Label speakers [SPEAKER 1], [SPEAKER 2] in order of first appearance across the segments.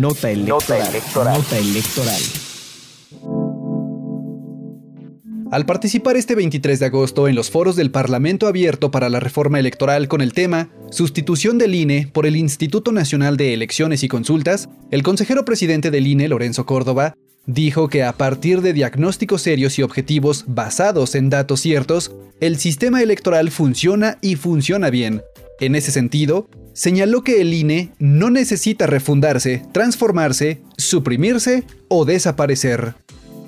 [SPEAKER 1] Nota electoral. Nota electoral. Al participar este 23 de agosto en los foros del Parlamento Abierto para la Reforma Electoral con el tema Sustitución del INE por el Instituto Nacional de Elecciones y Consultas, el consejero presidente del INE, Lorenzo Córdoba, dijo que a partir de diagnósticos serios y objetivos basados en datos ciertos, el sistema electoral funciona y funciona bien. En ese sentido, señaló que el INE no necesita refundarse, transformarse, suprimirse o desaparecer.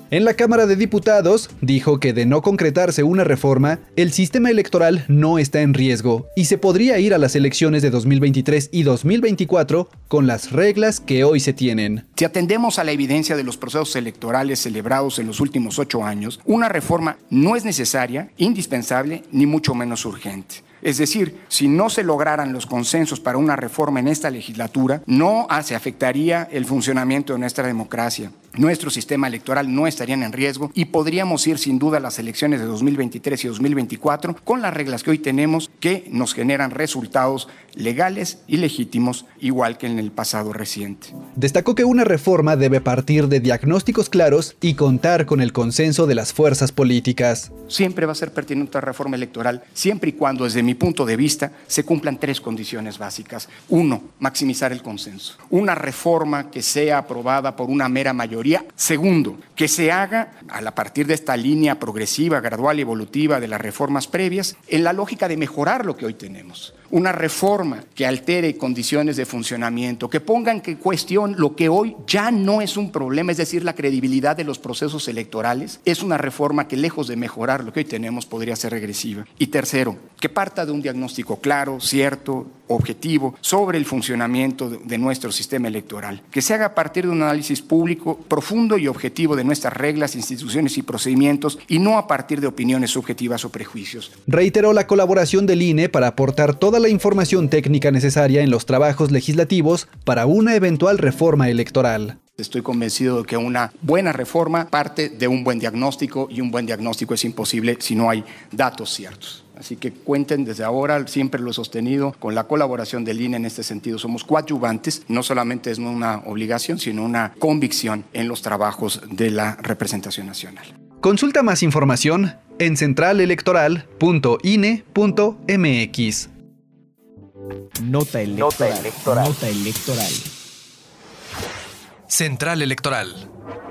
[SPEAKER 1] En la Cámara de Diputados dijo que de no concretarse una reforma, el sistema electoral no está en riesgo y se podría ir a las elecciones de 2023 y 2024 con las reglas que hoy se tienen.
[SPEAKER 2] Si atendemos a la evidencia de los procesos electorales celebrados en los últimos ocho años, una reforma no es necesaria, indispensable ni mucho menos urgente. Es decir, si no se lograran los consensos para una reforma en esta legislatura, no se afectaría el funcionamiento de nuestra democracia. Nuestro sistema electoral no estaría en riesgo y podríamos ir sin duda a las elecciones de 2023 y 2024 con las reglas que hoy tenemos que nos generan resultados legales y legítimos igual que en el pasado reciente.
[SPEAKER 1] Destacó que una reforma debe partir de diagnósticos claros y contar con el consenso de las fuerzas políticas.
[SPEAKER 2] Siempre va a ser pertinente la reforma electoral siempre y cuando desde mi punto de vista, se cumplan tres condiciones básicas. Uno, maximizar el consenso. Una reforma que sea aprobada por una mera mayoría. Segundo, que se haga a partir de esta línea progresiva, gradual y evolutiva de las reformas previas, en la lógica de mejorar lo que hoy tenemos una reforma que altere condiciones de funcionamiento, que ponga en cuestión lo que hoy ya no es un problema, es decir, la credibilidad de los procesos electorales, es una reforma que lejos de mejorar lo que hoy tenemos podría ser regresiva. Y tercero, que parta de un diagnóstico claro, cierto, objetivo sobre el funcionamiento de nuestro sistema electoral, que se haga a partir de un análisis público profundo y objetivo de nuestras reglas, instituciones y procedimientos y no a partir de opiniones subjetivas o prejuicios.
[SPEAKER 1] Reiteró la colaboración del INE para aportar toda la información técnica necesaria en los trabajos legislativos para una eventual reforma electoral.
[SPEAKER 2] Estoy convencido de que una buena reforma parte de un buen diagnóstico y un buen diagnóstico es imposible si no hay datos ciertos. Así que cuenten desde ahora, siempre lo he sostenido, con la colaboración del INE en este sentido. Somos coadyuvantes, no solamente es una obligación, sino una convicción en los trabajos de la representación nacional.
[SPEAKER 1] Consulta más información en centralelectoral.ine.mx. Nota electoral. Nota electoral.
[SPEAKER 3] Central Electoral.